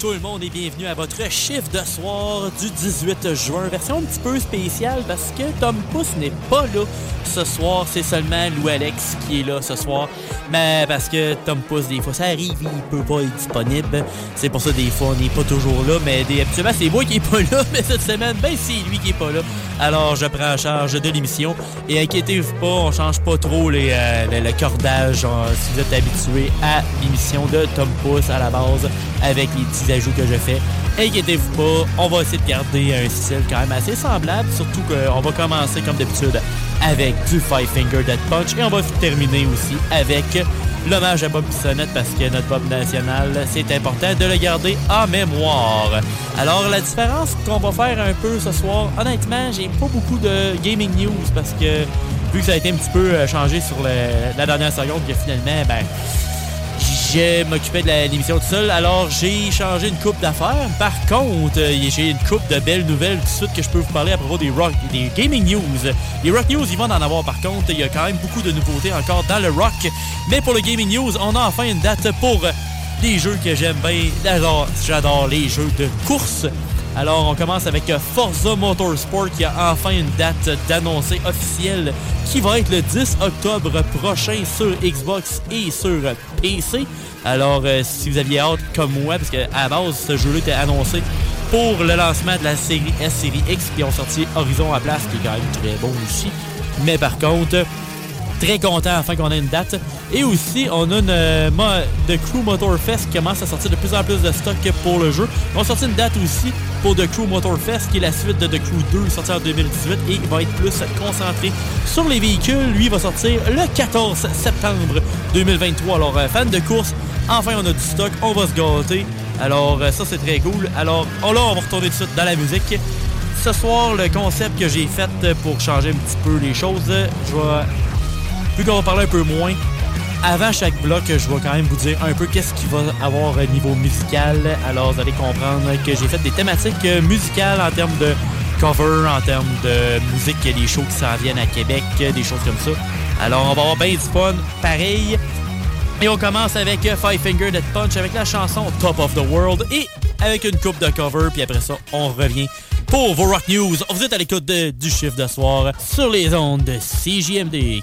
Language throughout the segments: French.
Tout le monde et bienvenue à votre chiffre de soir du 18 juin. Version un petit peu spéciale parce que Tom Pouce n'est pas là ce soir. C'est seulement Lou Alex qui est là ce soir. Mais parce que Tom Pouce, des fois ça arrive, il peut pas être disponible. C'est pour ça des fois on n'est pas toujours là. Mais habituellement c'est moi qui est pas là. Mais cette semaine, ben c'est lui qui est pas là. Alors je prends en charge de l'émission. Et inquiétez-vous pas, on change pas trop les, euh, le, cordage euh, si vous êtes habitué à l'émission de Tom Pouce à la base avec les petits ajouts que je fais. Inquiétez-vous pas, on va essayer de garder un style quand même assez semblable, surtout qu'on va commencer comme d'habitude avec du Five Finger Dead Punch et on va terminer aussi avec l'hommage à Bob Bissonnette parce que notre Bob national, c'est important de le garder en mémoire. Alors la différence qu'on va faire un peu ce soir, honnêtement, j'ai pas beaucoup de gaming news parce que vu que ça a été un petit peu euh, changé sur la dernière seconde, que finalement, ben je m'occupais de l'émission tout seul, alors j'ai changé une coupe d'affaires. Par contre, euh, j'ai une coupe de belles nouvelles tout de suite que je peux vous parler à propos des rock, des gaming news. Les rock news, ils vont en avoir par contre. Il y a quand même beaucoup de nouveautés encore dans le rock. Mais pour le gaming news, on a enfin une date pour les jeux que j'aime bien. J'adore, j'adore les jeux de course. Alors, on commence avec euh, Forza Motorsport qui a enfin une date d'annoncer officielle qui va être le 10 octobre prochain sur Xbox et sur PC. Alors, euh, si vous aviez hâte comme moi, parce qu'à base, ce jeu-là était annoncé pour le lancement de la série S, série X qui ont sorti Horizon à place, qui est quand même très bon aussi. Mais par contre, Très content enfin qu'on ait une date. Et aussi, on a une euh, The Crew Motor Fest qui commence à sortir de plus en plus de stock pour le jeu. On sorti une date aussi pour The Crew Motor Fest qui est la suite de The Crew 2 sorti en 2018 et va être plus concentré sur les véhicules. Lui va sortir le 14 septembre 2023. Alors, euh, fan de course, enfin on a du stock, on va se gâter. Alors, euh, ça c'est très cool. Alors, oh là, on va retourner tout de suite dans la musique. Ce soir, le concept que j'ai fait pour changer un petit peu les choses, je vais vu qu'on va parler un peu moins, avant chaque bloc, je vais quand même vous dire un peu qu'est-ce qu'il va avoir au niveau musical. Alors, vous allez comprendre que j'ai fait des thématiques musicales en termes de cover, en termes de musique, des shows qui s'en viennent à Québec, des choses comme ça. Alors, on va avoir bien du fun, pareil. Et on commence avec Five Finger Death Punch avec la chanson Top of the World et avec une coupe de cover. Puis après ça, on revient pour vos Rock News. Vous êtes à l'écoute du chiffre de soir sur les ondes de CJMD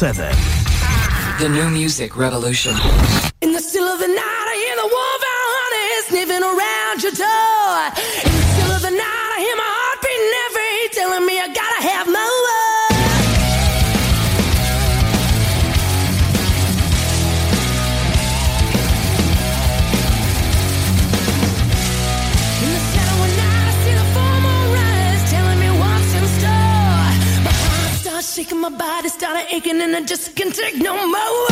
7. The new music revolution. In the still of the night, I hear the wolf out sniffing around your. aching and I just can't take no more.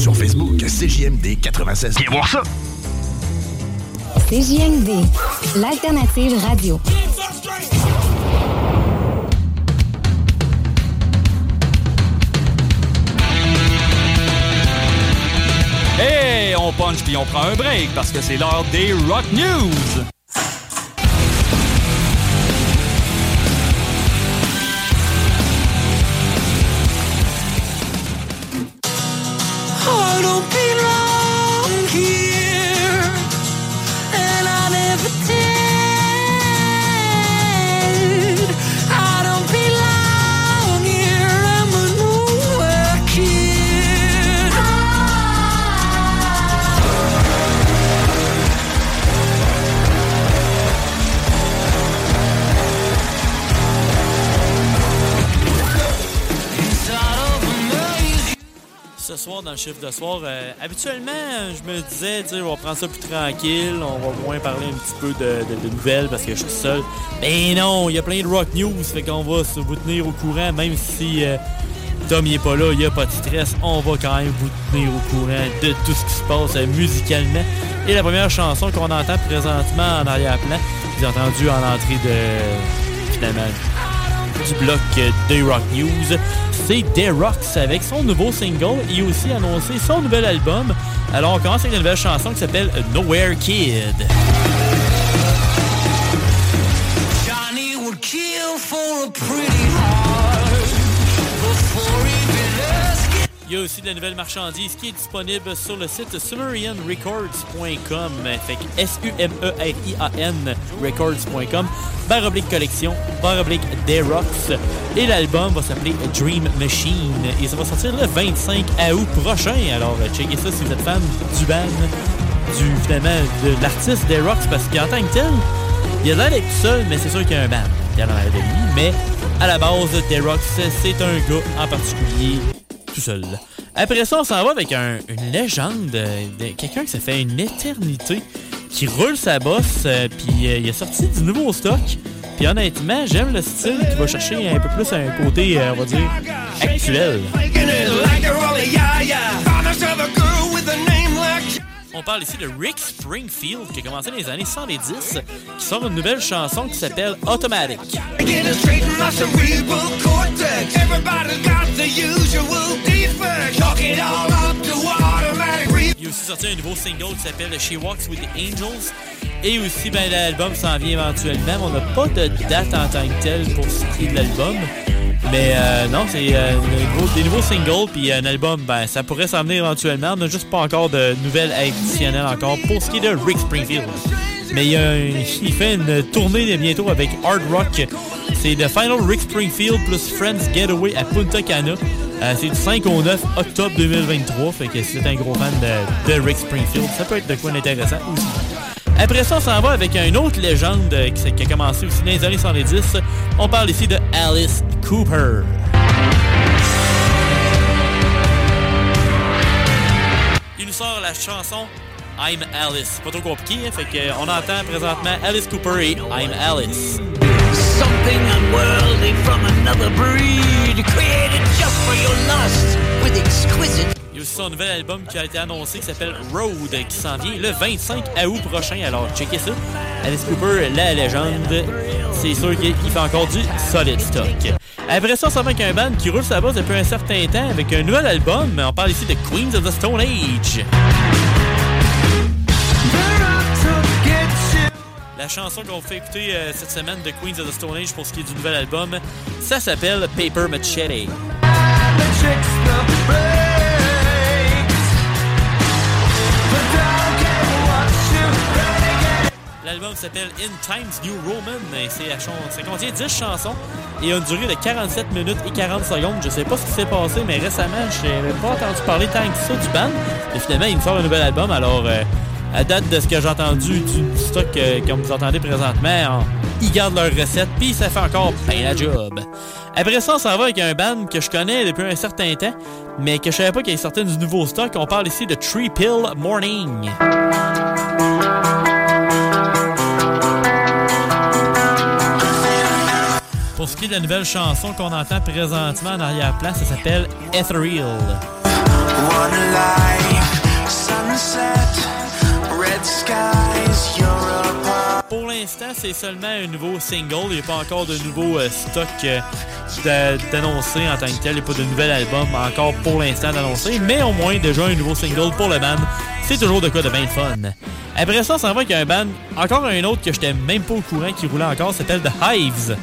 Sur Facebook, CJMD 96. Viens voir ça. CJMD, l'alternative radio. Hey, on punch puis on prend un break parce que c'est l'heure des Rock News. Chiffre de soir, euh, habituellement, je me disais, on va prendre ça plus tranquille, on va moins parler un petit peu de, nouvelles parce que je suis seul. Mais non, il y a plein de rock news, fait qu'on va se vous tenir au courant, même si euh, Tom il est pas là, il n'y a pas de stress, on va quand même vous tenir au courant de tout ce qui se passe euh, musicalement. Et la première chanson qu'on entend présentement en arrière-plan, avez entendu en entrée de finalement du bloc des Rock News, c'est The Rocks avec son nouveau single et aussi annoncé son nouvel album. Alors on commence avec une nouvelle chanson qui s'appelle Nowhere Kid. Il y a aussi de la nouvelle marchandise qui est disponible sur le site sumerianrecords.com. Fait que S-U-M-E-R-I-A-N records.com. Barre oblique collection, barre oblique des Rocks. Et l'album va s'appeler Dream Machine. Et ça va sortir le 25 août prochain. Alors, checkez ça si vous êtes fan du band, du, finalement, de l'artiste des Rocks. Parce qu'en tant que tel, Il a l'air d'être tout seul, mais c'est sûr qu'il y a un band qui a l'air de lui. Mais à la base, D-Rock, c'est un gars en particulier Après ça, on s'en va avec un- une légende, euh, quelqu'un qui s'est fait une éternité, qui roule sa bosse, euh, puis euh, il a sorti du nouveau stock. Puis honnêtement, j'aime le style qui va chercher un peu plus un côté, on va dire, actuel. On parle ici de Rick Springfield qui a commencé dans les années 110, qui sort une nouvelle chanson qui s'appelle Automatic. Il a aussi sorti un nouveau single qui s'appelle She Walks with the Angels. Et aussi, ben, l'album s'en vient éventuellement. On n'a pas de date en tant que telle pour ce qui est de l'album. Mais euh, non, c'est euh, des nouveaux- singles, puis un album, ben, ça pourrait s'en venir éventuellement. On n'a juste pas encore de nouvelles additionnelles encore pour ce qui est de Rick Springfield. Mais il, a un- il fait une tournée bientôt avec Hard Rock. C'est The Final Rick Springfield plus Friends Getaway à Punta Cana. Euh, c'est du 5 au 9 octobre 2023. Fait que si vous êtes un gros fan de, de Rick Springfield, ça peut être de quoi d'intéressant aussi. Après ça, on s'en va avec une autre légende euh, qui, a commencé aussi dans les années 70. On parle ici de Alice Cooper. Il nous sort la chanson I'm Alice. Pas trop compliqué, hein, fait que, euh, on entend présentement Alice Cooper et I'm Alice. Something unworldly from another breed, created just for your lust, with exquisite. Aussi son nouvel album qui a été annoncé qui s'appelle Road qui s'en vient le 25 août prochain. Alors, checkez ça. Alice Cooper, la légende. C'est sûr qu'il il fait encore du solid stock. Après ça, on s'en va avec un band qui roule sa base depuis un certain temps avec un nouvel album. On parle ici de Queens of the Stone Age. La chanson qu'on fait écouter euh, cette semaine de Queens of the Stone Age pour ce qui est du nouvel album, ça s'appelle Paper Machete. L'album s'appelle In Times New Roman et ça contient 10 chansons et a une durée de 47 minutes et 40 secondes. Je sais pas ce qui s'est passé, mais récemment, je n'avais pas entendu parler tant que ça du band. Et finalement, il me sort un nouvel album. Alors, euh, à date de ce que j'ai entendu du stock euh, comme vous entendez présentement, ils gardent leur recette puis ça fait encore bien la job. Après ça, on s'en va avec un band que je connais depuis un certain temps, mais que je savais pas qu'il sortait du nouveau stock. On parle ici de Tree Pill Morning. Pour ce qui est de la nouvelle chanson qu'on entend présentement en arrière-plan, ça s'appelle Ethereal. A Pour l'instant, c'est seulement un nouveau single. Il n'y a pas encore de nouveau euh, stock euh, d'a- d'annoncer en tant que tel. Il n'y a pas de nouvel album encore pour l'instant d'annoncer. Mais au moins, déjà un nouveau single pour le band. C'est toujours de quoi de bien fun. Après ça, s'en va avec un band, encore un autre que j'étais même pas au courant qui roulait encore, s'appelle The Hives.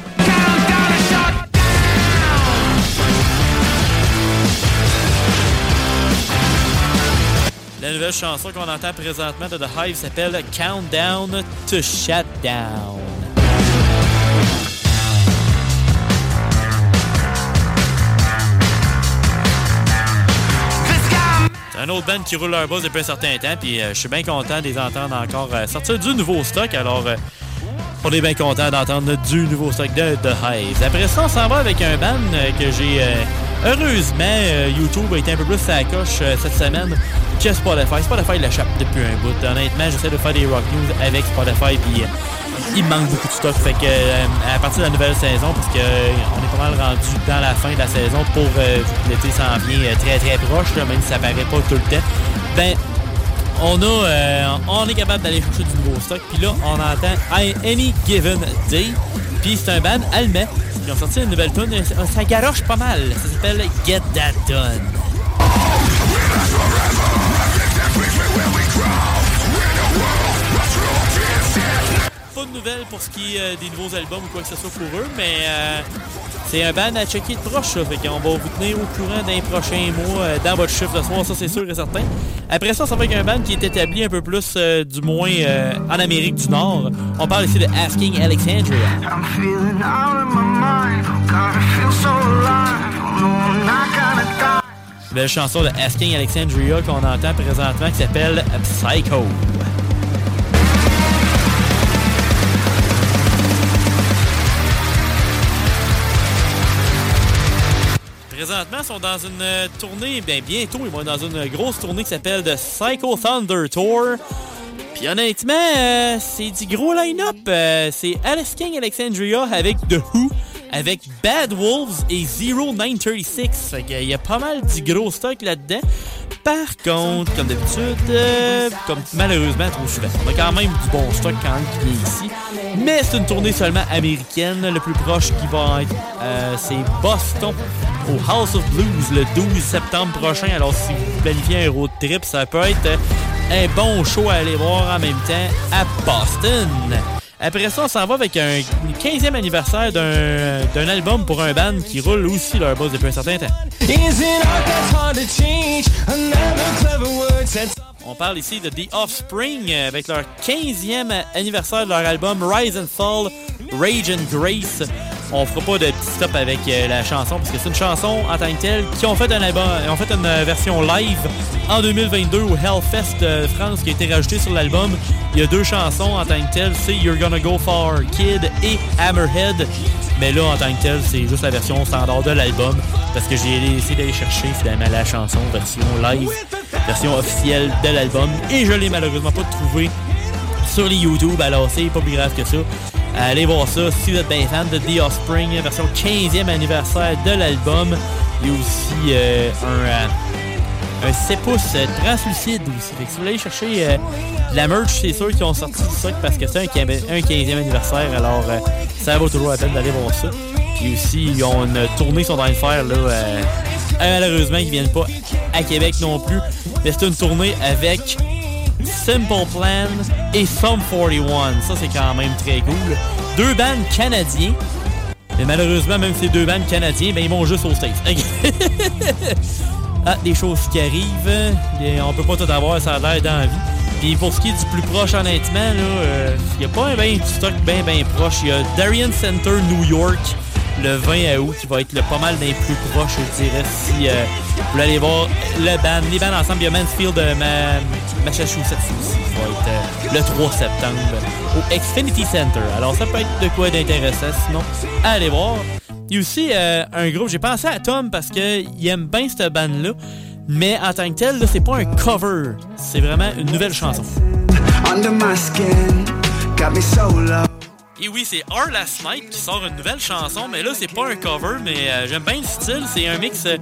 Nouvelle chanson qu'on entend présentement de The Hive s'appelle Countdown to Shutdown. C'est un autre band qui roule leur buzz depuis un certain temps, puis euh, je suis bien content de les entendre encore euh, sortir du nouveau stock. Alors, euh, on est bien content d'entendre du nouveau stock de The Hives. Après ça, on s'en va avec un band que j'ai. Heureusement, euh, YouTube a été un peu plus à coche euh, cette semaine que Spotify. Spotify l'échappe depuis un bout. Honnêtement, j'essaie de faire des rock news avec Spotify, puis euh, il manque beaucoup de stock. Fait que à partir de la nouvelle saison, parce que euh, on est pas mal rendu dans la fin de la saison pour l'été s'en vient très très proche, là, même si ça paraît pas tout le temps. Ben, on a, on est capable d'aller chercher du nouveau stock. Puis là, on entend I- Any Given Day. Puis c'est un band allemand. Ils ont sorti une nouvelle tune. Ça garoche pas mal. Ça s'appelle Get That Done. Pas de nouvelles pour ce qui est euh, des nouveaux albums ou quoi que ce soit pour eux, mais euh, c'est un band à checker de proche, ça. Fait qu'on va vous tenir au courant d'un prochain mois euh, dans votre chiffre de soir, ça c'est sûr et certain. Après ça, ça va avec un band qui est établi un peu plus, euh, du moins, euh, en Amérique du Nord. On parle ici de Asking Alexandria. I'm feeling out of my mind. God, I feel so alive. No, I'm not gonna die. Belle chanson de Asking Alexandria qu'on entend présentement qui s'appelle Psycho. Présentement, sont dans une euh, tournée, bien bientôt, ils vont être dans une grosse tournée qui s'appelle The Psycho Thunder Tour. Puis honnêtement, euh, c'est du gros line-up. Euh, c'est Alice King Alexandria avec The Who, avec Bad Wolves et Zero 936. Fait qu'il y a pas mal du gros stock là-dedans. Par contre, comme d'habitude, euh, comme malheureusement trop souvent, on a quand même du bon stock quand même qui vient ici. Mais c'est une tournée seulement américaine. Le plus proche qui va être, euh, c'est Boston au House of Blues le 12 septembre prochain. Alors si vous planifiez un road trip, ça peut être euh, un bon show à aller voir en même temps à Boston. Après ça, on s'en va avec un 15e anniversaire d'un album pour un band qui roule aussi leur boss depuis un certain temps. On parle ici de The Offspring avec leur 15e anniversaire de leur album Rise and Fall, Rage and Grace. On fera pas de petit stop avec euh, la chanson parce que c'est une chanson en tant que telle qui ont fait un album, ils ont fait une euh, version live en 2022 au Hellfest France qui a été rajoutée sur l'album. Il y a deux chansons en tant que telle, c'est You're Gonna Go Far Kid et Hammerhead. Mais là, en tant que tel, c'est juste la version standard de l'album. Parce que j'ai essayé d'aller chercher finalement la chanson version live, version officielle de l'album. Et je l'ai malheureusement pas trouvé sur les YouTube. Alors, c'est pas plus grave que ça. Allez voir ça si vous êtes bien fan de The Offspring, version 15e anniversaire de l'album. Il y a aussi euh, un. euh, un 6 pouces euh, translucide aussi. Fait que si vous voulez chercher euh, la merch, c'est sûr qu'ils ont sorti du stock parce que c'est un, un 15e anniversaire. Alors, euh, ça vaut toujours la peine d'aller voir ça. Puis aussi, ils ont une tournée qu'ils sont en là. malheureusement, ils viennent pas à Québec non plus. Mais c'est une tournée avec Simple Plan et Sum 41. Ça, c'est quand même très cool. Deux bandes canadiens. Mais malheureusement, même ces deux bandes canadiens, ben, ils vont juste au States. Ah, des choses qui arrivent. On peut pas tout avoir, ça a l'air dans la vie. Puis pour ce qui est du plus proche, honnêtement, il n'y a pas un ben, du stock bien bien proche. Il y a Darien Center New York le 20 août qui va être le pas mal des plus proches, je dirais, si euh, vous voulez aller voir le band, les bands ensemble. Il y a Mansfield de Ma- Massachusetts aussi qui va être euh, le 3 septembre au Xfinity Center. Alors ça peut être de quoi d'intéressant, sinon allez voir. Il y a aussi euh, un groupe, j'ai pensé à Tom parce qu'il aime bien cette band-là, mais en tant que tel, c'est pas un cover, c'est vraiment une nouvelle chanson. Et oui, c'est Our Last Night qui sort une nouvelle chanson, mais là, c'est pas un cover, mais euh, j'aime bien le style. C'est un mix, euh,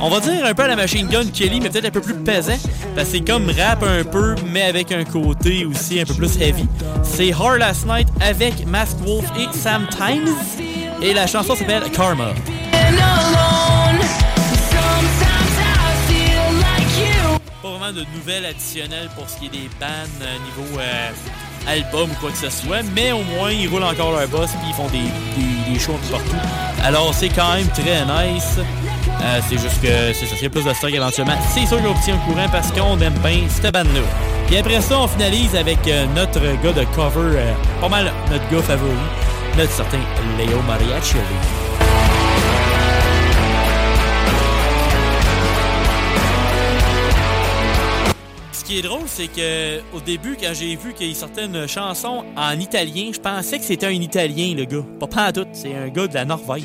on va dire un peu à la Machine Gun Kelly, mais peut-être un peu plus pesant. Parce que c'est comme rap un peu, mais avec un côté aussi un peu plus heavy. C'est Our Last Night avec Mask Wolf et Sam Times. Et la chanson s'appelle Karma. Pas vraiment de nouvelles additionnelles pour ce qui est des bands euh, niveau euh, album ou quoi que ce soit, mais au moins ils roulent encore leur boss puis ils font des, des, shows un peu partout. Alors c'est quand même très nice. Euh, c'est juste que ça, a plus de stock éventuellement, c'est sûr qu'on obtient au courant parce qu'on aime bien cette bande-là. Puis après ça, on finalise avec euh, notre gars de cover, euh, pas mal notre gars favori, notre certain Léo Mariachi. Qui est drôle, c'est que au début, quand j'ai vu qu'il sortait une chanson en italien, je pensais que c'était un Italien, le gars. Pas pas en tout, c'est un gars de la Norvège.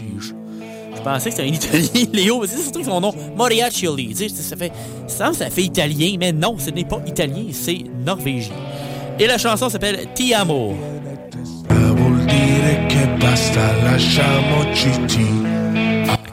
Je pensais que c'était un Italien, Léo. C'est surtout son nom, Moriacioli. Tu sais, ça fait, ça, ça fait italien, mais non, ce n'est pas italien, c'est norvégien. Et la chanson s'appelle Ti amo. Dire basta,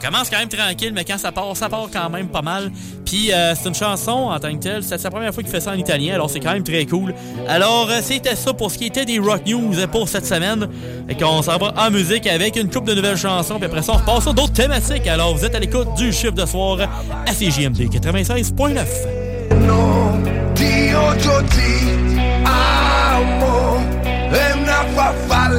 commence quand même tranquille, mais quand ça part, ça part quand même pas mal. Puis euh, c'est une chanson en tant que telle. C'est sa première fois qu'il fait ça en italien, alors c'est quand même très cool. Alors euh, c'était ça pour ce qui était des Rock News pour cette semaine. Et qu'on s'en va en musique avec une coupe de nouvelles chansons. Puis après ça, on repasse sur d'autres thématiques. Alors vous êtes à l'écoute du chiffre de soir à CJMD 96.9. Dio ti amo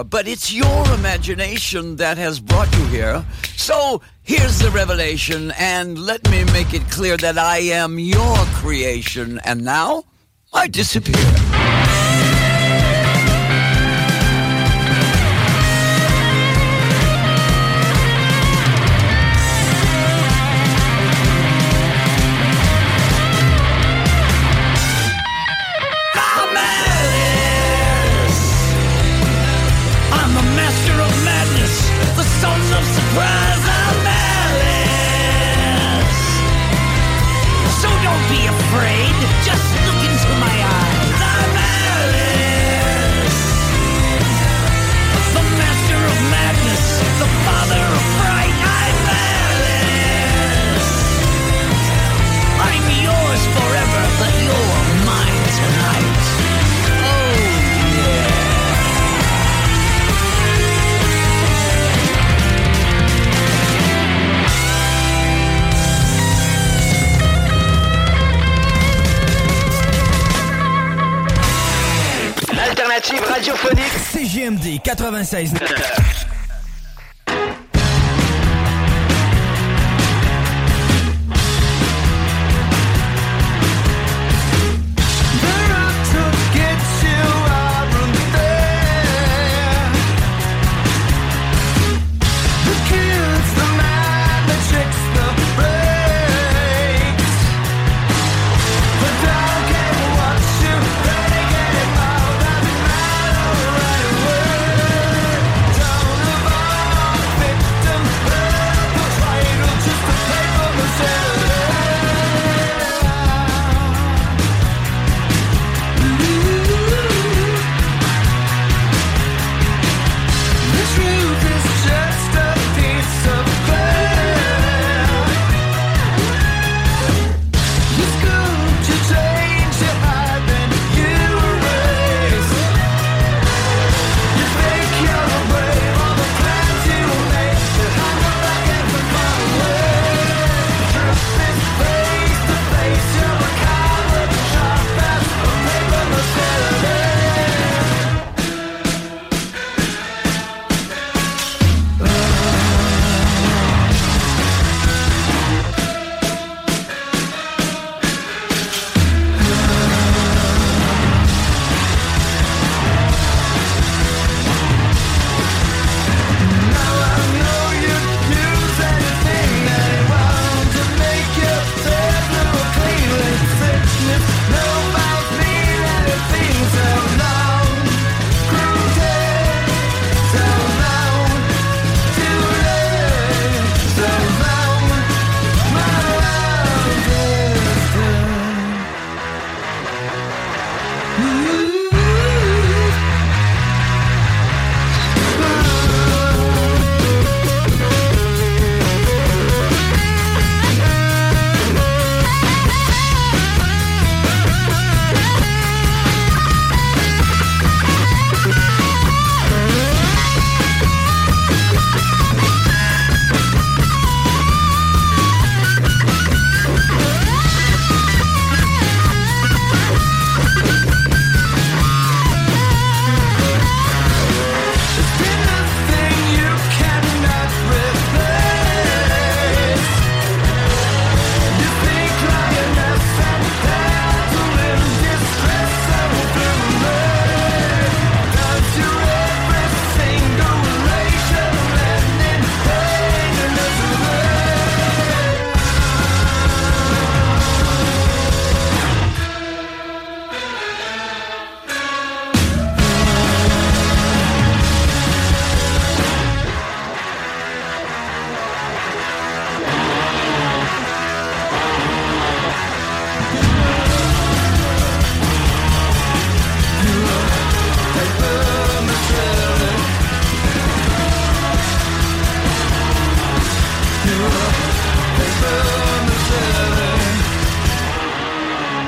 but it's your imagination that has brought you here. So here's the revelation, and let me make it clear that I am your creation, and now I disappear. 96.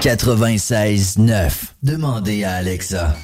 96.9. Demandez à Alexa.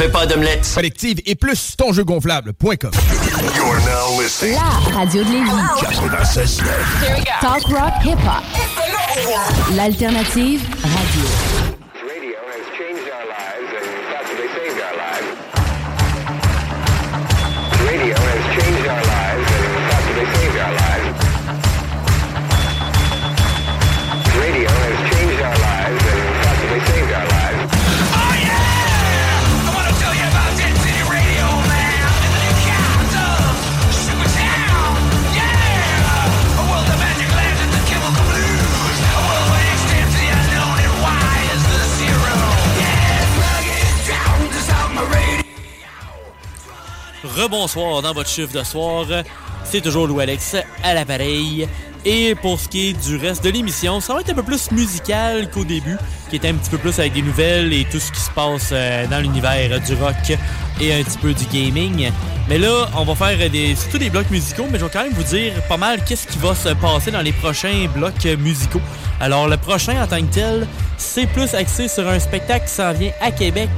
On fait pas d'omelette. Collective et plus tonjeugonflable.com. You're now listening. La radio de Lévis. Talk rock hip hop. L'alternative. Radio Rebonsoir dans votre chiffre de soir. C'est toujours Lou Alex à l'appareil. Et pour ce qui est du reste de l'émission, ça va être un peu plus musical qu'au début, qui était un petit peu plus avec des nouvelles et tout ce qui se passe euh, dans l'univers du rock et un petit peu du gaming. Mais là, on va faire des, surtout des blocs musicaux, mais je vais quand même vous dire pas mal qu'est-ce qui va se passer dans les prochains blocs musicaux. Alors, le prochain en tant que tel, c'est plus axé sur un spectacle qui s'en vient à Québec,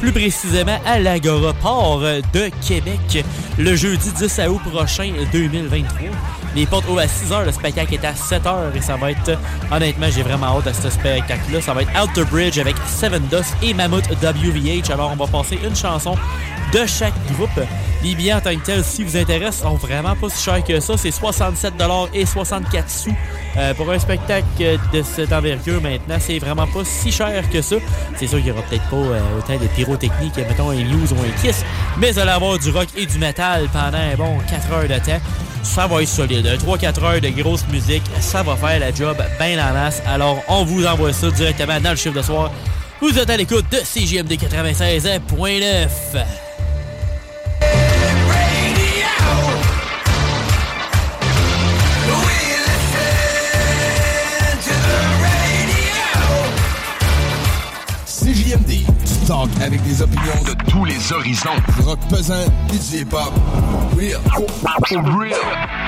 plus précisément à l'Agora Port de Québec, le jeudi 10 août prochain 2023. Les portes ouvrent à 6h, le spectacle est à 7h et ça va être, honnêtement, j'ai vraiment hâte à ce spectacle-là. Ça va être Outer Bridge avec Seven Dust et Mammoth WVH. Alors, on va passer une chanson de chaque groupe. Les billets en tant que tels, si vous intéressent, sont vraiment pas si chers que ça. C'est 67 et 64 sous euh, pour un spectacle de cette envergure maintenant. C'est vraiment pas si cher que ça. C'est sûr qu'il y aura peut-être pas euh, autant de pyrotechnique, mettons un Muse ou un Kiss, mais vous allez avoir du rock et du métal pendant bon 4 heures de temps. Ça va être solide. 3-4 heures de grosse musique, ça va faire la job bien en masse. Alors, on vous envoie ça directement dans le chiffre de soir. Vous êtes à l'écoute de CGMD 96.9. avec des opinions de tous les horizons. Rock pesant, du hip-hop. Real. Real.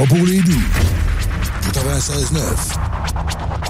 Pas pour les doux. 96.9.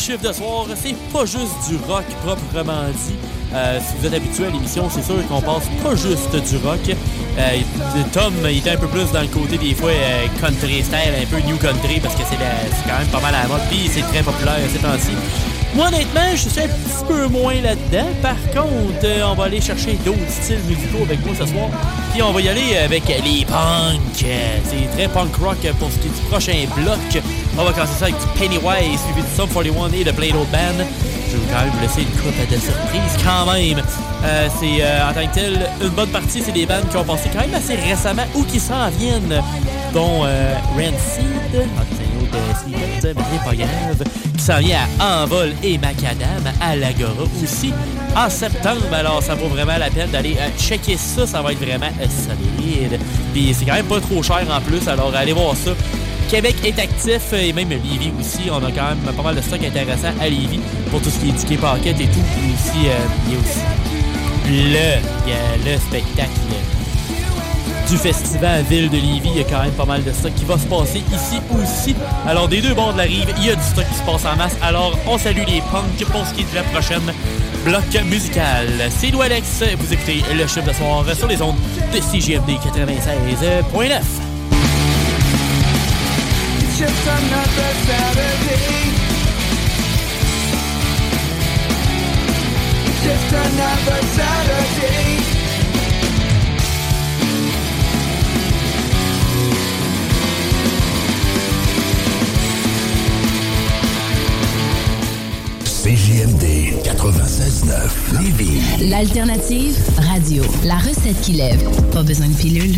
Chiffre de soir, c'est pas juste du rock proprement dit. Euh, si vous êtes habitué à l'émission, c'est sûr qu'on passe pas juste du rock. Euh, Tom, il était un peu plus dans le côté des fois euh, country style, un peu new country, parce que c'est quand même pas mal à la mode, puis c'est très populaire ces temps-ci. Moi, honnêtement, je suis un petit peu moins là-dedans. Par contre, euh, on va aller chercher d'autres styles musicaux avec moi ce soir. Puis on va y aller avec les punks. C'est très punk rock pour ce qui est du prochain bloc. On va commencer ça avec du Pennywise, suivi de Sum 41 et de Blade Old Band. Je vais quand même vous laisser une coupe de surprises quand même. Euh, c'est euh, en tant que tel, une bonne partie, c'est des bandes qui ont passé quand même assez récemment ou qui s'en viennent, dont euh, Rancid, ah, euh, qui s'en vient à Envol et Macadam, à l'Agora aussi, en septembre. Alors, ça vaut vraiment la peine d'aller euh, checker ça, ça va être vraiment euh, solide. Puis c'est quand même pas trop cher en plus, alors allez voir ça. Québec est actif et même Lévis aussi. On a quand même pas mal de stock intéressant à Lévis pour tout ce qui est ticket pocket et tout. Puis aussi, euh, il y a aussi le, le spectacle du festival Ville de Lévis. Il y a quand même pas mal de stock qui va se passer ici aussi. Alors, des deux bords de la rive, il y a du stock qui se passe en masse. Alors, on salue les punks pour ce qui est de la prochaine bloc musical. C'est Lou Alex. Vous écoutez le chiffre de soir sur les ondes de CGMD 96.9. Just another Saturday. Just another Saturday. CJMD 96.9 Lévis. L'alternative radio. La recette qui lève. Pas besoin de pilule.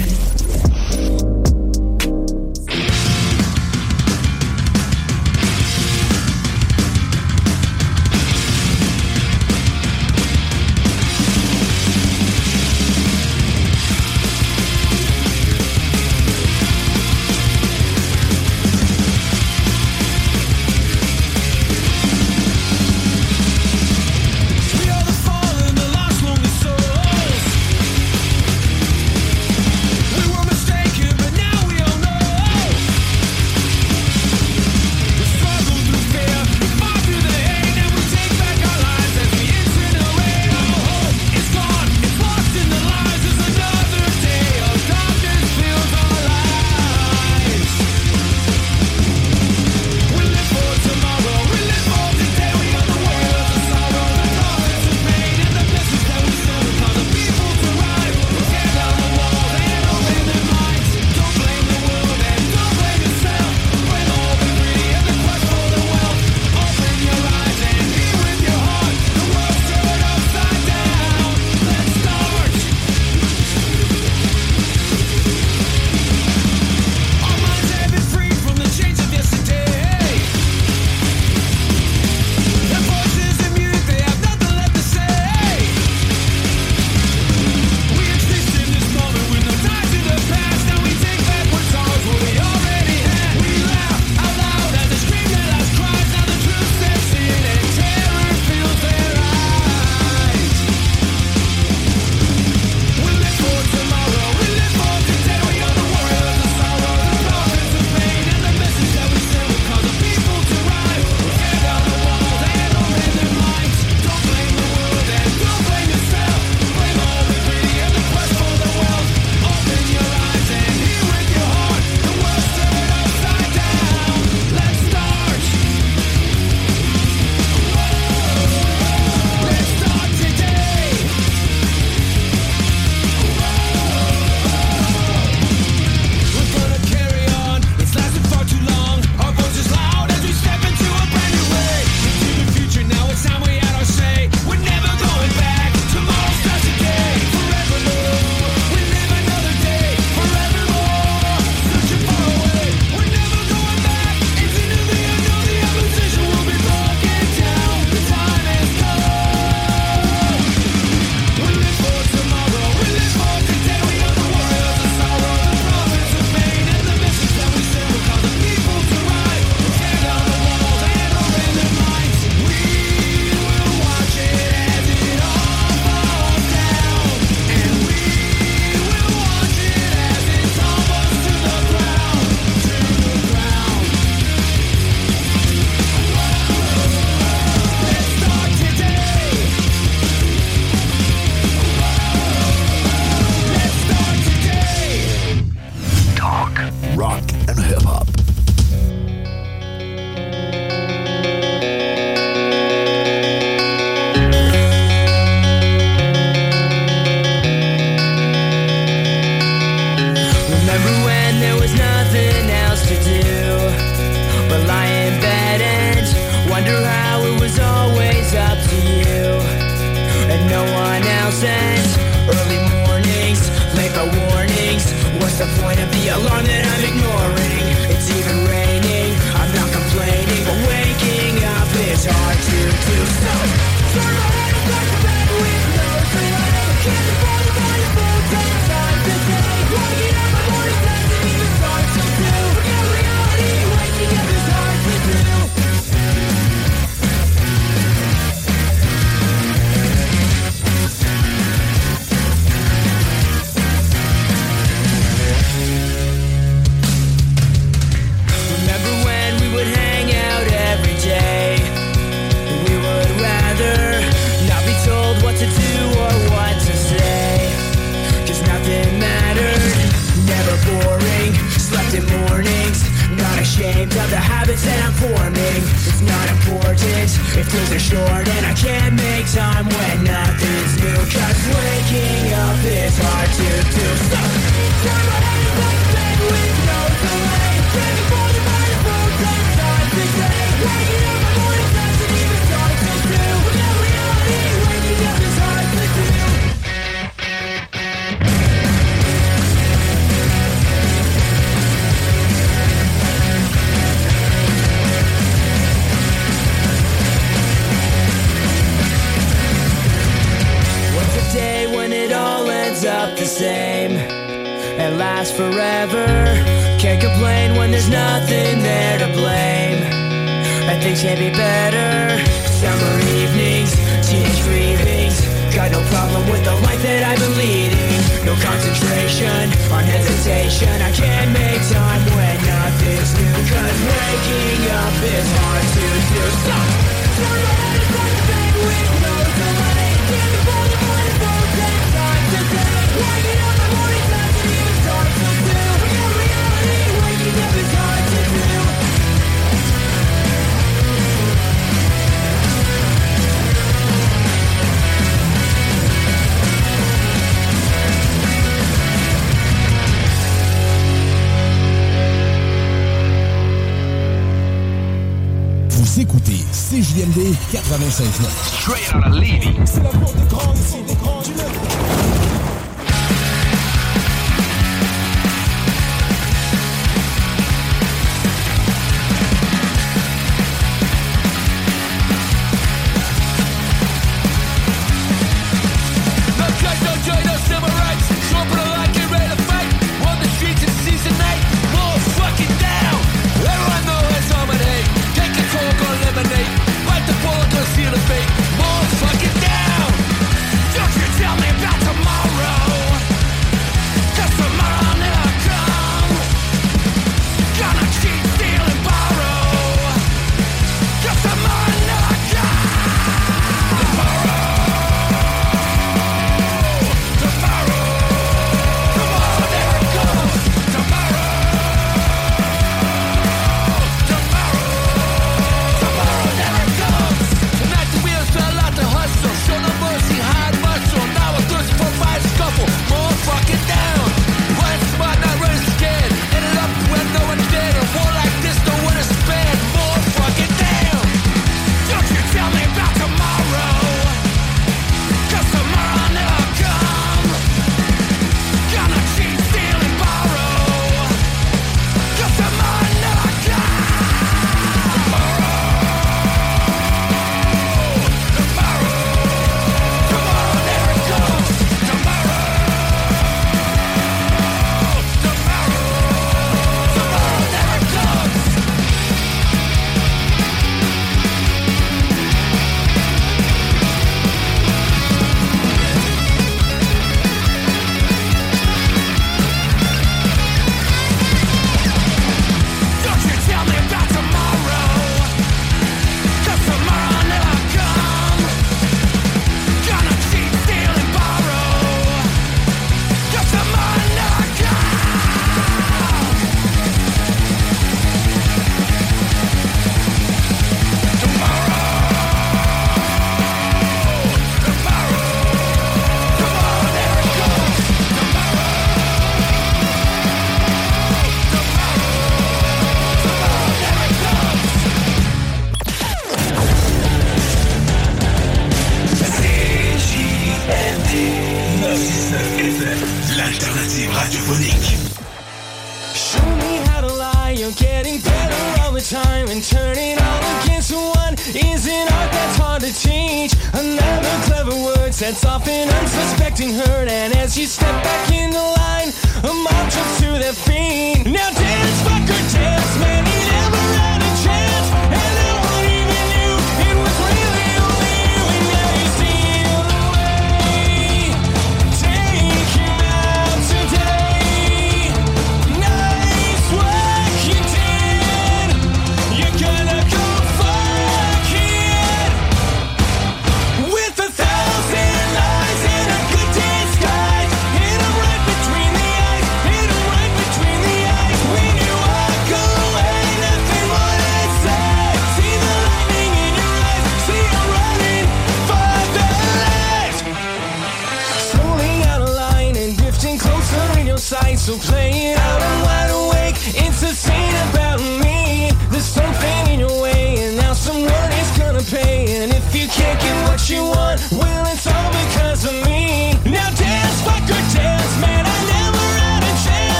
96.9.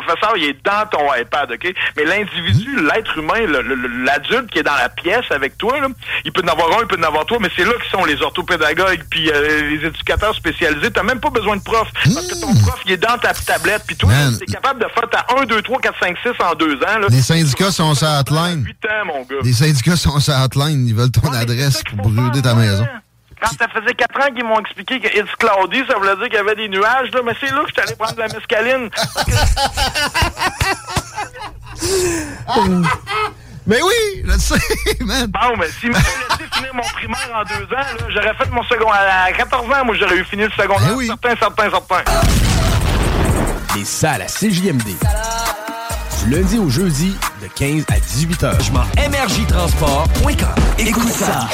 professeur, il est dans ton iPad, OK? Mais l'individu, l'être humain, l'adulte qui est dans la pièce avec toi, là, il peut en avoir un, il peut en avoir toi, mais c'est là que sont les orthopédagogues puis euh, les éducateurs spécialisés. T'as même pas besoin de prof, parce que ton prof, il est dans ta tablette, puis toi, t'es capable de faire ta 1, 2, 3, 4, 5, 6 en deux ans, là. Les syndicats sont sur hotline. 8 ans, mon gars. Les syndicats sont sur hotline. Ils veulent ton adresse pour brûler ta maison. Quand ça faisait 4 ans qu'ils m'ont expliqué que It's cloudy, ça voulait dire qu'il y avait des nuages, là, mais c'est là que je suis allé prendre de la mescaline. Mais oui, je le sais, man. Bon, mais s'ils m'avaient laissé finir mon primaire en deux ans, j'aurais fait mon second à 14 ans, moi j'aurais eu fini le secondaire. Certain, certain, certain. Les salles à CJMD. Du lundi au jeudi, de 15 à 18 heures. Je m'en MRJTransport.com. Écoute ça.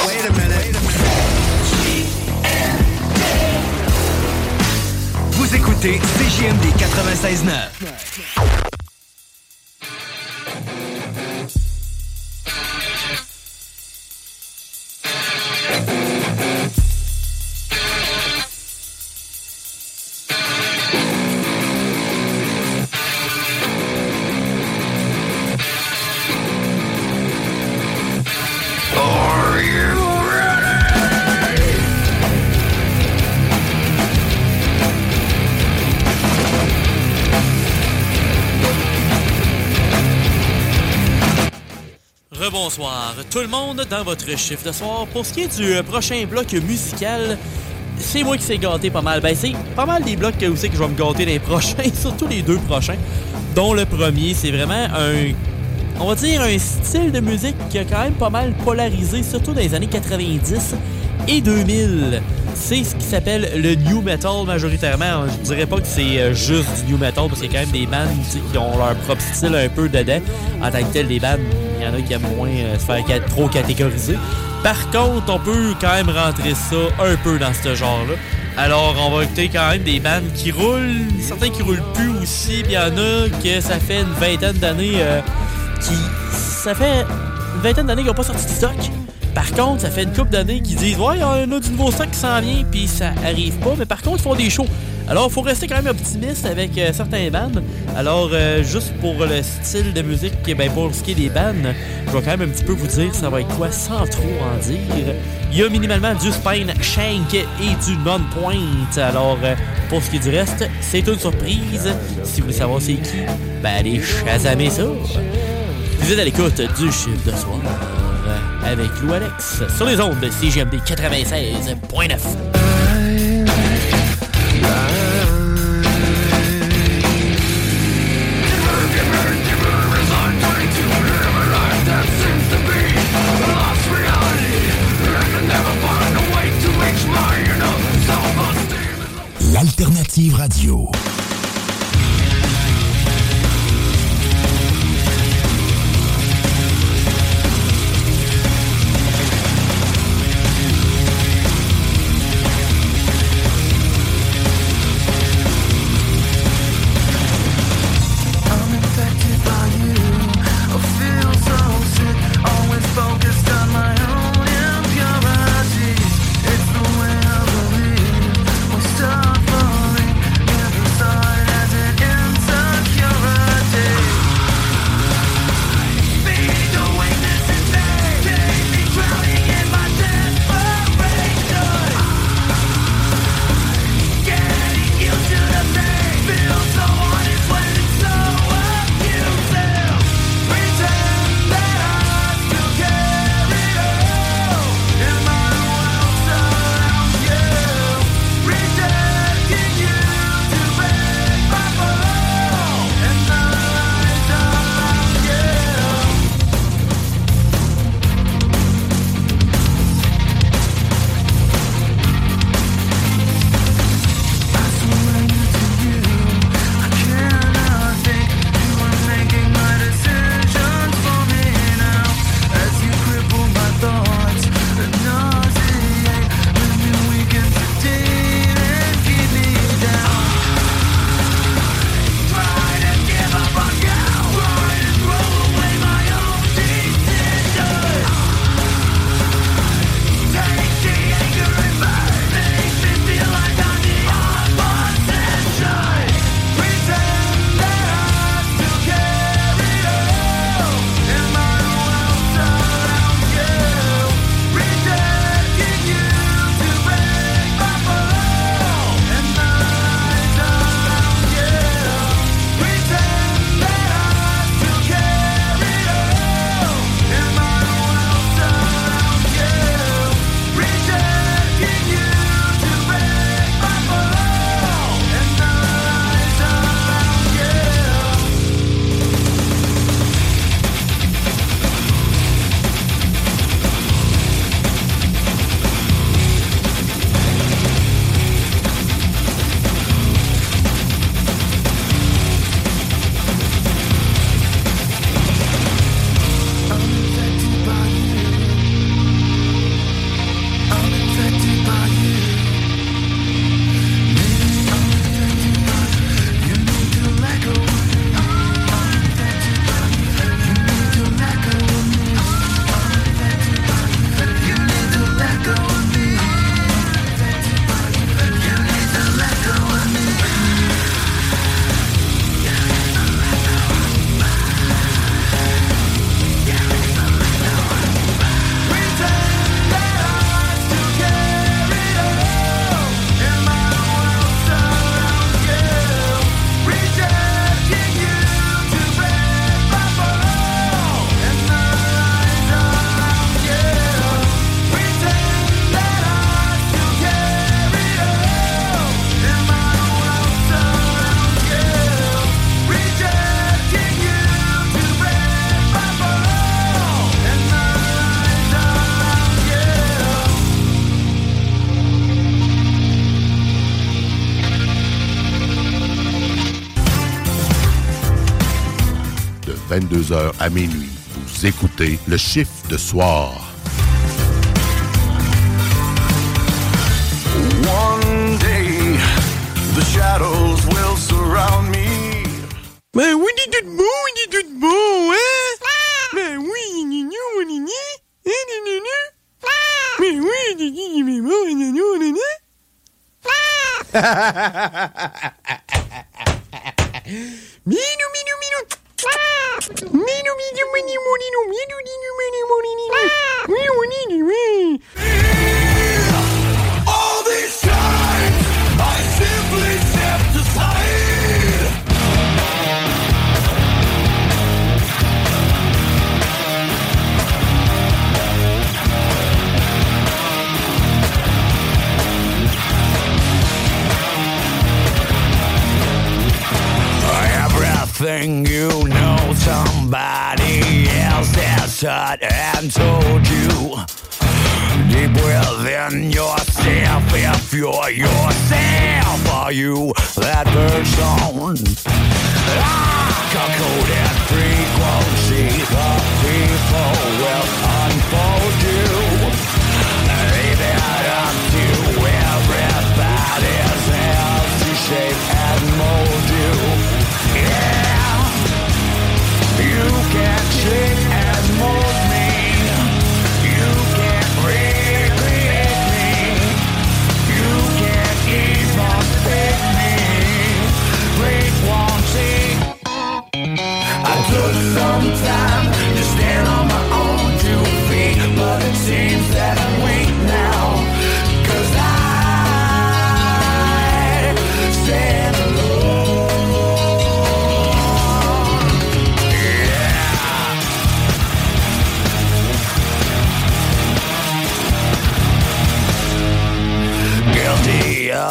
Vous écoutez CJMD 96.9. Rebonsoir tout le monde dans votre chiffre de soir. Pour ce qui est du euh, prochain bloc musical, c'est moi qui s'est gâté pas mal. Ben c'est pas mal des blocs que vous savez que je vais me gâter les prochains, surtout les deux prochains. Dont le premier, c'est vraiment un on va dire un style de musique qui a quand même pas mal polarisé, surtout dans les années 90 et 2000. C'est ce qui s'appelle le new metal majoritairement. Je dirais pas que c'est euh, juste du new metal parce qu'il y a quand même des sais, qui ont leur propre style un peu dedans. En tant que tel, des bandes, il y en a qui aiment moins euh, se faire trop catégoriser. Par contre, on peut quand même rentrer ça un peu dans ce genre-là. Alors, on va écouter quand même des bandes qui roulent, certains qui roulent plus aussi, il y en a que ça fait une vingtaine d'années euh, qui. Ça fait une vingtaine d'années qu'ils n'ont pas sorti de stock. Par contre, ça fait une couple d'années qu'ils disent Ouais, il y en a du nouveau stock qui s'en vient, puis ça arrive pas. Mais par contre, ils font des shows. Alors, il faut rester quand même optimiste avec euh, certains bands. Alors, euh, juste pour le style de musique, eh ben, pour ce qui est des bands, je vais quand même un petit peu vous dire ça va être quoi sans trop en dire. Il y a minimalement du Spine Shank et du Non-Point. Alors, euh, pour ce qui est du reste, c'est une surprise. Si vous voulez savoir c'est qui, ben allez chasamer ça. Vous êtes à l'écoute du chiffre de soir avec Lou Alex sur les ondes de CGMD 96.9. L'alternative radio. à minuit. Vous écoutez le chiffre de soir. One day, the shadows will surround me. Oui, dit tout beau, dit tout hein? Oui, ni ni ni ni, ni ni ni ni. Ni ni ni ni.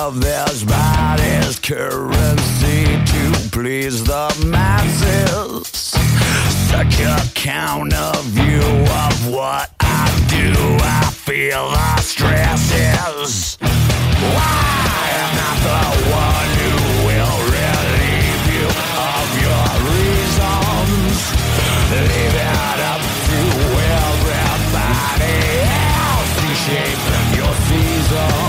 of this body's currency to please the masses. Such a counter view of what I do. I feel the stresses. Why am I the one who will relieve you of your reasons? Leave it up to everybody else to shape your season.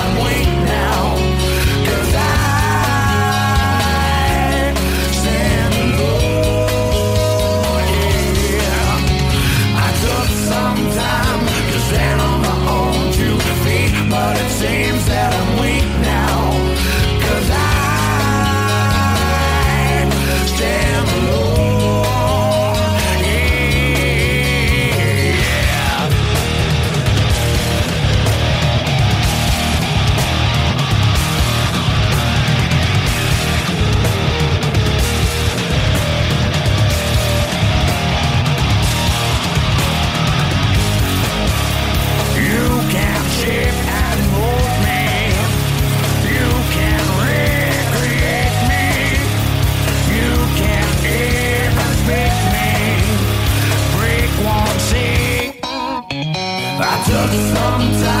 love sometimes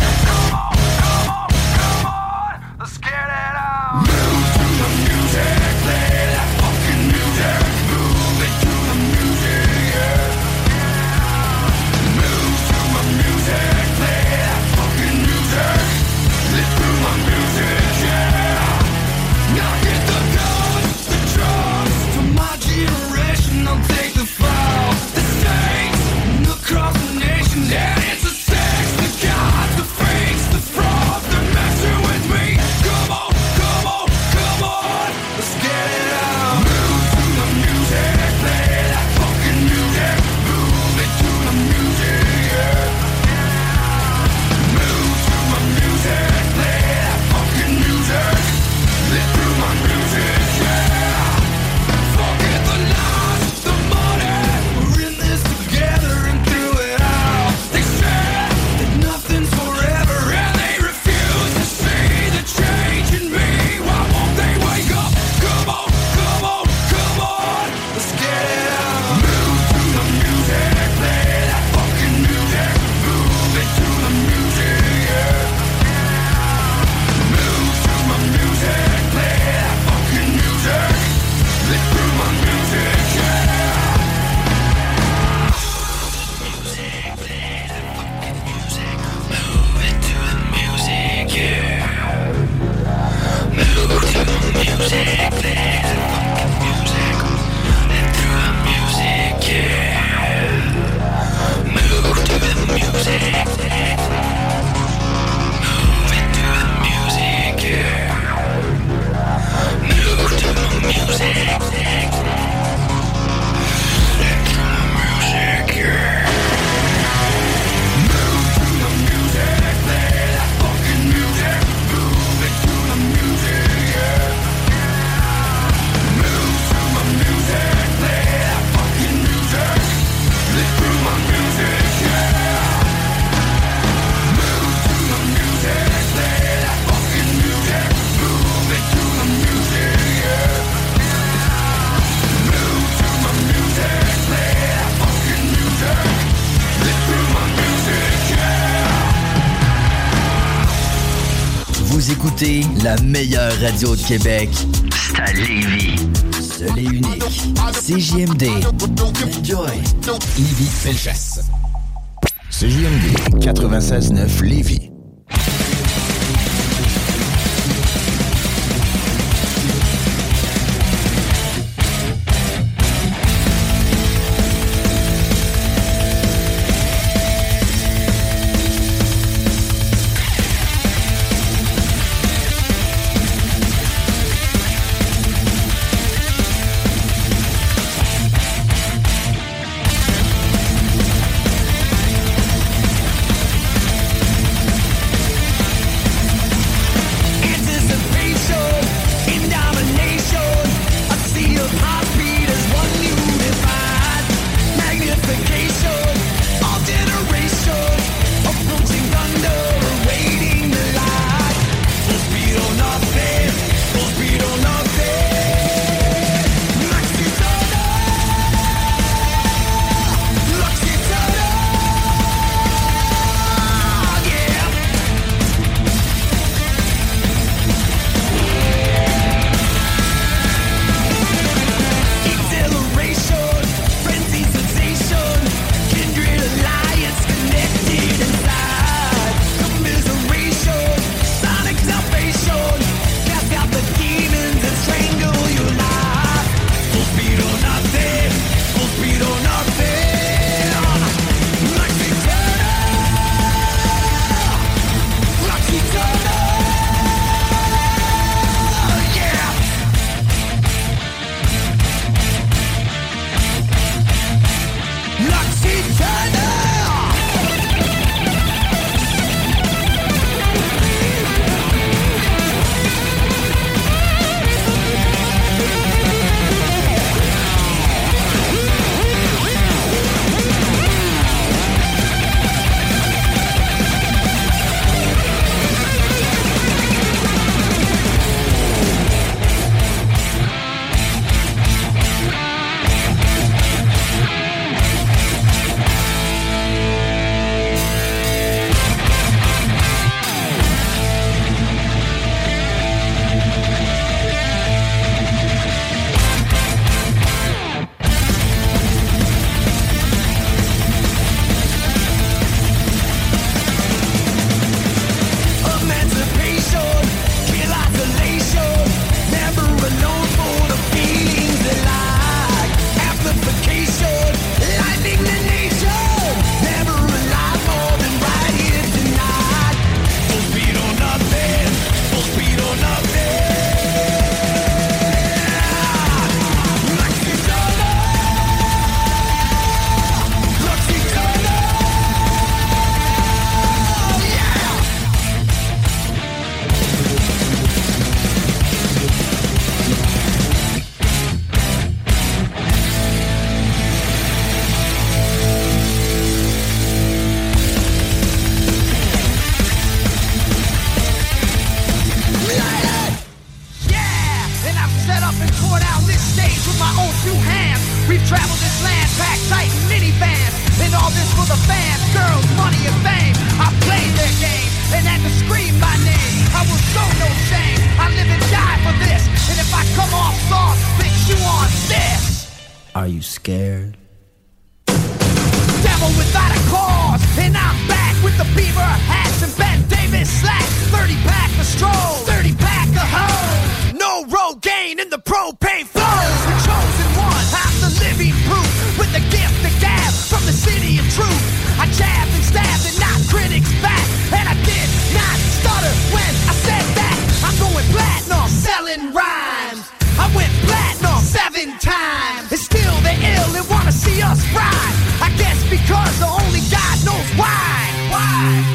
la meilleure radio de Québec. C'est à Lévis. Seul et unique. CJMD. Enjoy. Lévis Felchesse. CJMD 96-9 Lévis. land, tight in minivans. And all this for the fans, girls, money, and fame. I played their game and had to scream my name. I will show no shame. I live and die for this. And if I come off soft, you on this. Are you scared? Devil without a cause, and I'm back with the beaver hats and Ben Davis slacks. 30 pack of strolls, 30 pack of hoes. No rogaine in the propane flow. Truth. I jabbed and stabbed and knocked critics back, and I did not stutter when I said that. I'm going platinum, selling rhymes. I went platinum seven times. And still they ill and wanna see us ride. I guess because the only God knows? Why? Why?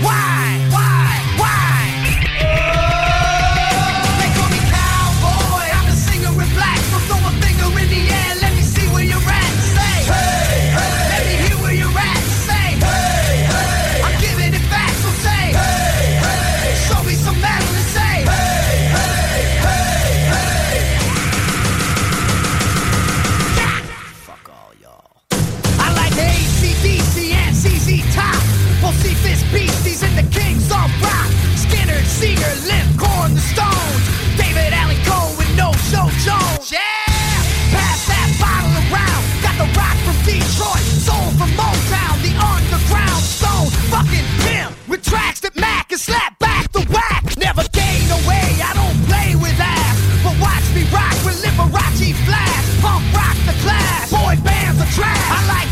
Seeger, Limp, Corn, the Stones. David Allen Cole with No Show Jones. Yeah! Pass that bottle around. Got the rock from Detroit. Soul from Motown. The underground stone. Fucking pimp. With tracks that Mac and slap back the whack. Never gain away. I don't play with ass. But watch me rock with Liberace flash. Punk rock the class. Boy bands are trash. I like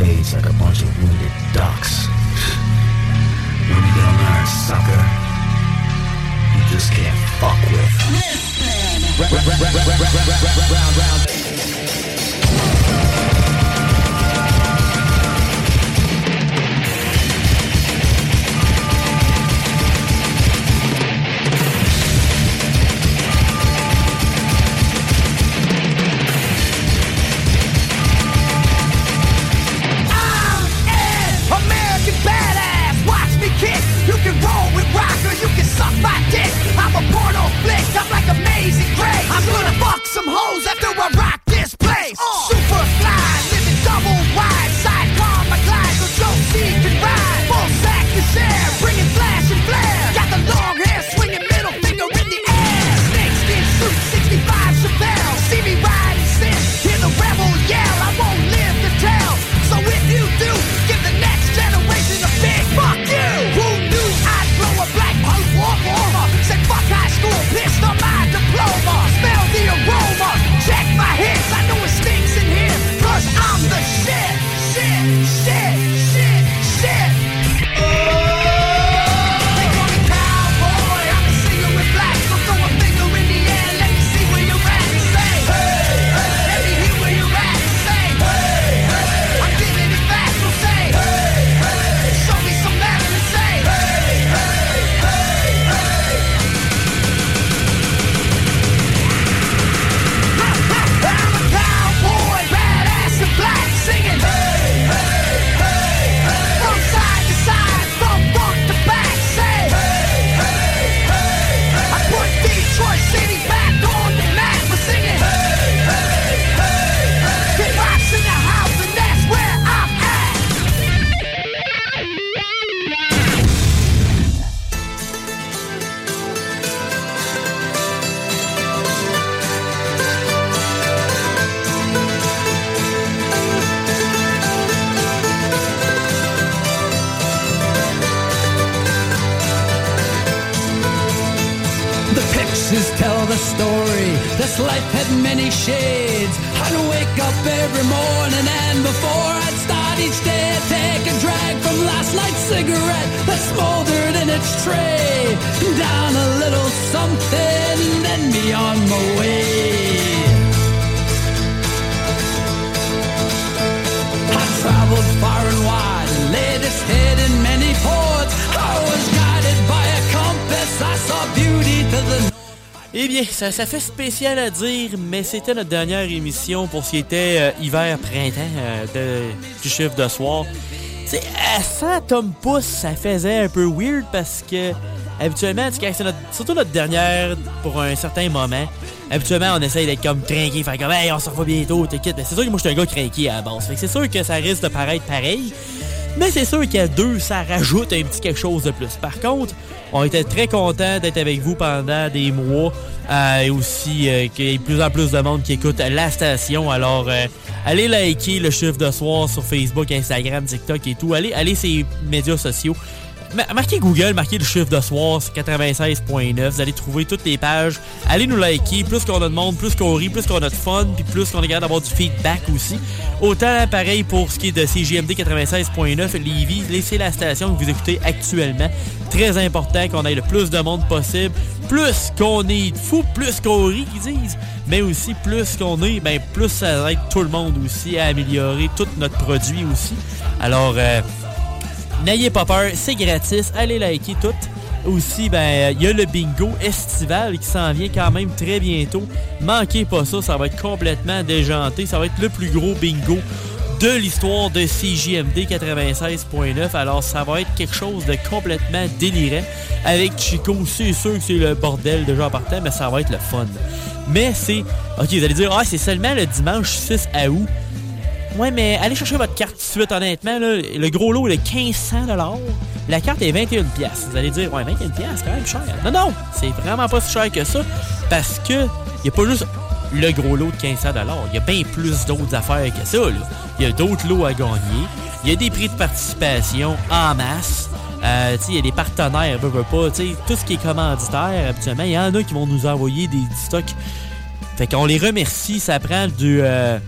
stage like a bunch of wounded ducks. When you don't learn, sucker, you just can't fuck with. Listen. Round, round, round, Round, round. With rock or you can suck my dick. I'm a porno flick. I'm like amazing grace. I'm gonna fuck some hoes after I ça, ça fait spécial à dire, mais c'était notre dernière émission pour ce qui était euh, hiver-printemps euh, du chiffre de soir. À 100 Tom Pouce, ça faisait un peu weird parce que habituellement, c'est notre- surtout notre dernière pour un certain moment, habituellement, on essaye d'être comme craqué, faire comme, hey, on se revoit bientôt, t'inquiète. Mais c'est sûr que moi, je suis un gars craqué à la base. Fait que c'est sûr que ça risque de paraître pareil. Mais c'est sûr qu'à deux, ça rajoute un petit quelque chose de plus. Par contre, on était très contents d'être avec vous pendant des mois. euh, et aussi euh, qu'il y ait de plus en plus de monde qui écoute la station. Alors, euh, allez liker le chiffre de soir sur Facebook, Instagram, TikTok et tout. Allez, allez ces médias sociaux. Ma- Marquez Google, marquez le chiffre de soir, c'est 96.9. Vous allez trouver toutes les pages. Allez nous liker. Plus qu'on a de monde, plus qu'on rit, plus qu'on a de fun, puis plus qu'on est capable d'avoir du feedback aussi. Autant pareil pour ce qui est de CGMD 96.9, Lévis, laissez la station que vous écoutez actuellement. Très important qu'on ait le plus de monde possible. Plus qu'on est fou, plus qu'on rit, qu'ils disent. Mais aussi, plus qu'on est, ben plus ça aide tout le monde aussi à améliorer tout notre produit aussi. Alors, euh, N'ayez pas peur, c'est gratis. Allez liker tout. Aussi, ben, il y a le bingo estival qui s'en vient quand même très bientôt. Manquez pas ça, ça va être complètement déjanté. Ça va être le plus gros bingo de l'histoire de CJMD 96.9. Alors, ça va être quelque chose de complètement délirant. Avec Chico, c'est sûr que c'est le bordel déjà en partant, mais ça va être le fun. Mais c'est... Ok, vous allez dire, ah, c'est seulement le dimanche 6 août. Ouais, mais allez chercher votre carte tout de suite, honnêtement. Là, le gros lot est de 1500 La carte est 21 pièces. Vous allez dire, ouais, 21 pièces, quand même cher. Non, non, c'est vraiment pas si cher que ça. Parce que il a pas juste le gros lot de 1500 Il y a bien plus d'autres affaires que ça. Il y a d'autres lots à gagner. Il y a des prix de participation en masse. Euh, il y a des partenaires, veux, veux pas. Tout ce qui est commanditaire, habituellement, il y en a qui vont nous envoyer des, du stock. Fait qu'on les remercie. Ça prend du... euh,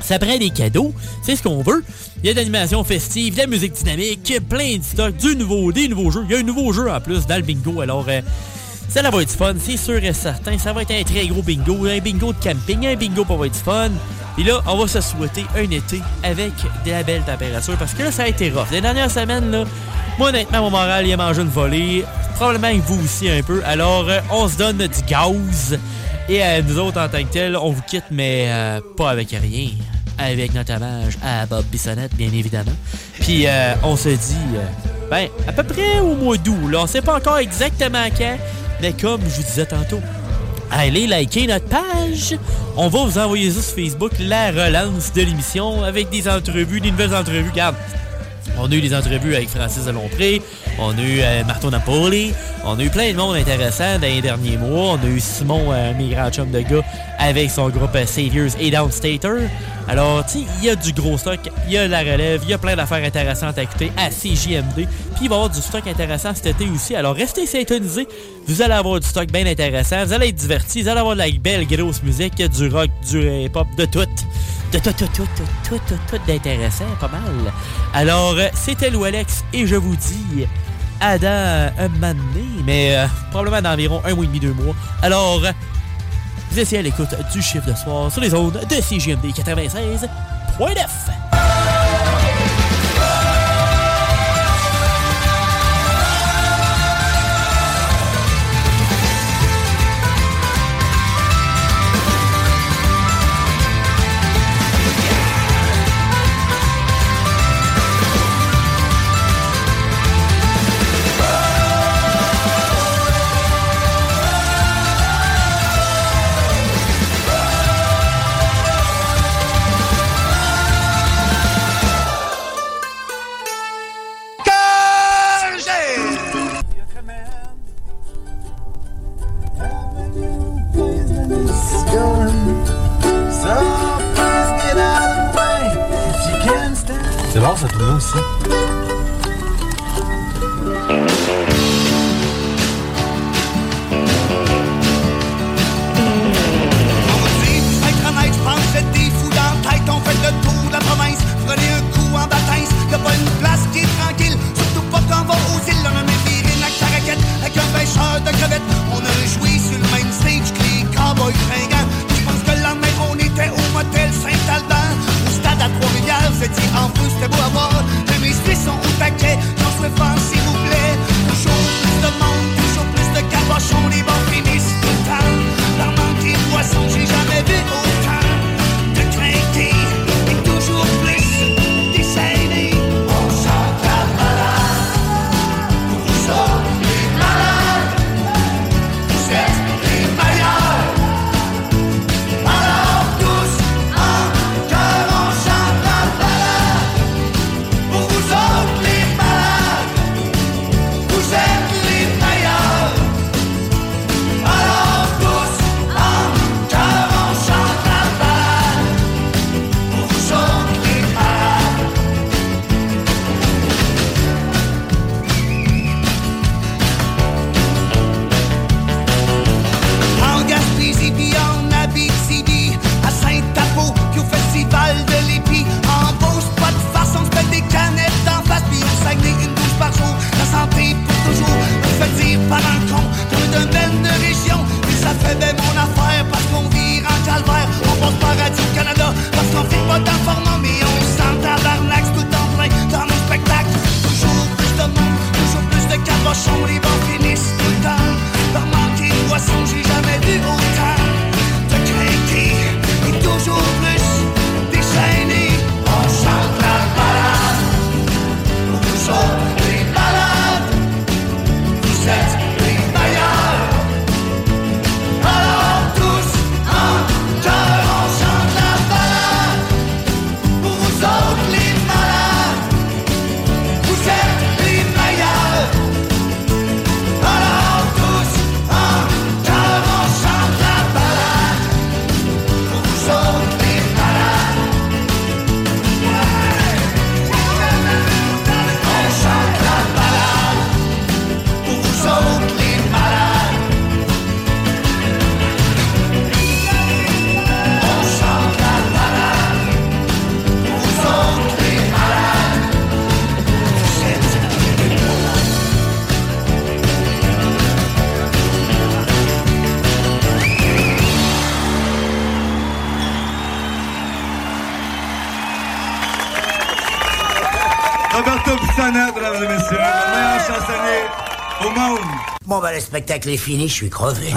ça prend des cadeaux, c'est ce qu'on veut. Il y a de l'animation festive, de la musique dynamique, plein de stocks, du nouveau, des nouveaux jeux. Il y a un nouveau jeu en plus dans le bingo, alors euh, ça va être fun, c'est sûr et certain. Ça va être un très gros bingo, un bingo de camping, un bingo pour être fun. Et là, on va se souhaiter un été avec de la belle température parce que là, ça a été rough. Les dernières semaines, là, moi, honnêtement, mon moral, il a mangé une volée. Probablement vous aussi un peu. Alors, euh, on se donne du gaz. Et euh, nous autres, en tant que tels, on vous quitte, mais euh, pas avec rien. Avec notre hommage à Bob Bissonnette, bien évidemment. Puis, euh, on se dit, euh, ben, à peu près au mois d'août. Là, on sait pas encore exactement quand, mais comme je vous disais tantôt, allez liker notre page. On va vous envoyer ça sur Facebook, la relance de l'émission, avec des entrevues, des nouvelles entrevues. Regarde, on a eu des entrevues avec Francis Delompré, on a eu euh, Marteau Napoli, on a eu plein de monde intéressant dans les derniers mois. On a eu Simon, euh, mes grands chums de gars, avec son groupe euh, Saviors et Downstater. Alors, tu sais, il y a du gros stock, il y a la relève, il y a plein d'affaires intéressantes à écouter à CJMD. Puis il va y avoir du stock intéressant cet été aussi. Alors, restez syntonisés. Vous allez avoir du stock bien intéressant. Vous allez être divertis. Vous allez avoir de la belle grosse musique, du rock, du hip-hop, de tout. De tout, tout, tout, tout, tout, tout, d'intéressant, pas mal. Alors, euh, c'était Lou Alex et je vous dis à dans un moment donné, mais euh, probablement dans environ un mois et demi, deux mois. Alors, vous essayez à l'écoute du chiffre de soir sur les ondes de CGMD 96.9. bon, Bon, bah, le spectacle est fini, je suis crevé.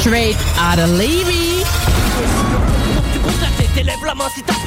Straight out of Levy. La main si t'apprécies.